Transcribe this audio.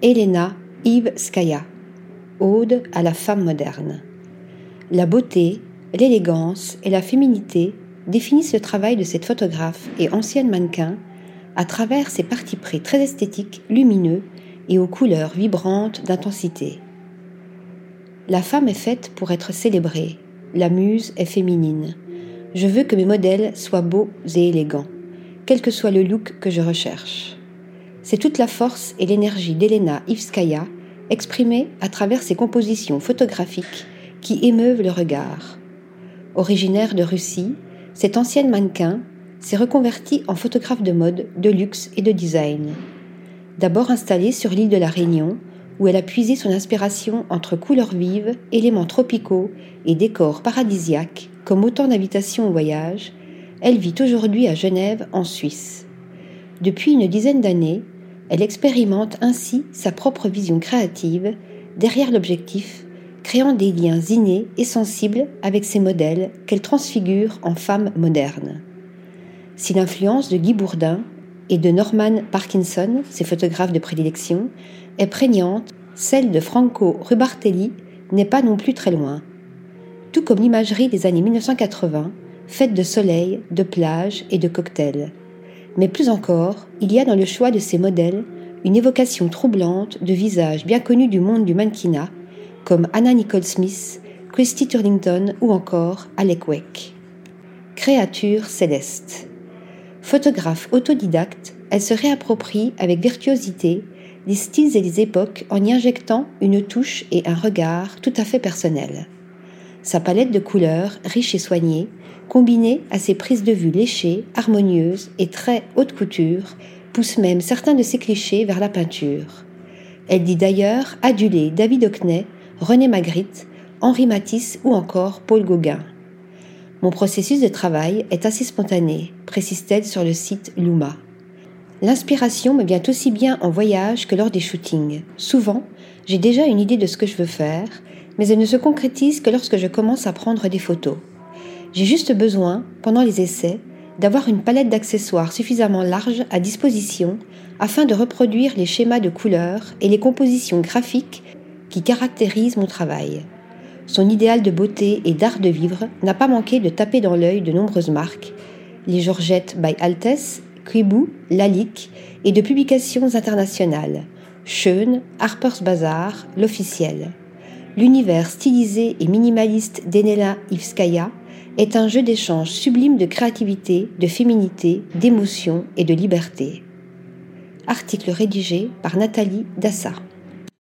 Elena Ivskaya, Ode à la femme moderne. La beauté, l'élégance et la féminité définissent le travail de cette photographe et ancienne mannequin à travers ses parties pris très esthétiques, lumineux et aux couleurs vibrantes d'intensité. La femme est faite pour être célébrée, la muse est féminine. Je veux que mes modèles soient beaux et élégants, quel que soit le look que je recherche. C'est toute la force et l'énergie d'Elena Ivskaya exprimée à travers ses compositions photographiques qui émeuvent le regard. Originaire de Russie, cette ancienne mannequin s'est reconvertie en photographe de mode, de luxe et de design. D'abord installée sur l'île de la Réunion, où elle a puisé son inspiration entre couleurs vives, éléments tropicaux et décors paradisiaques, comme autant d'invitations au voyage, elle vit aujourd'hui à Genève, en Suisse. Depuis une dizaine d'années, elle expérimente ainsi sa propre vision créative derrière l'objectif, créant des liens innés et sensibles avec ses modèles qu'elle transfigure en femmes modernes. Si l'influence de Guy Bourdin et de Norman Parkinson, ses photographes de prédilection, est prégnante, celle de Franco Rubartelli n'est pas non plus très loin. Tout comme l'imagerie des années 1980, faite de soleil, de plage et de cocktails. Mais plus encore, il y a dans le choix de ces modèles une évocation troublante de visages bien connus du monde du mannequinat, comme Anna Nicole Smith, Christy Turlington ou encore Alec Wake. Créature céleste. Photographe autodidacte, elle se réapproprie avec virtuosité les styles et les époques en y injectant une touche et un regard tout à fait personnels. Sa palette de couleurs, riche et soignée, combinée à ses prises de vue léchées, harmonieuses et très haute couture, pousse même certains de ses clichés vers la peinture. Elle dit d'ailleurs aduler David Hockney, René Magritte, Henri Matisse ou encore Paul Gauguin. Mon processus de travail est assez spontané, précise-t-elle sur le site Luma. L'inspiration me vient aussi bien en voyage que lors des shootings. Souvent, j'ai déjà une idée de ce que je veux faire, mais elle ne se concrétise que lorsque je commence à prendre des photos. J'ai juste besoin, pendant les essais, d'avoir une palette d'accessoires suffisamment large à disposition afin de reproduire les schémas de couleurs et les compositions graphiques qui caractérisent mon travail. Son idéal de beauté et d'art de vivre n'a pas manqué de taper dans l'œil de nombreuses marques, les Georgette by Altesse, Quibou, Lalique et de publications internationales, Schön, Harper's Bazaar, l'officiel. L'univers stylisé et minimaliste d'Enela Ivskaya est un jeu d'échange sublime de créativité, de féminité, d'émotion et de liberté. Article rédigé par Nathalie Dassa.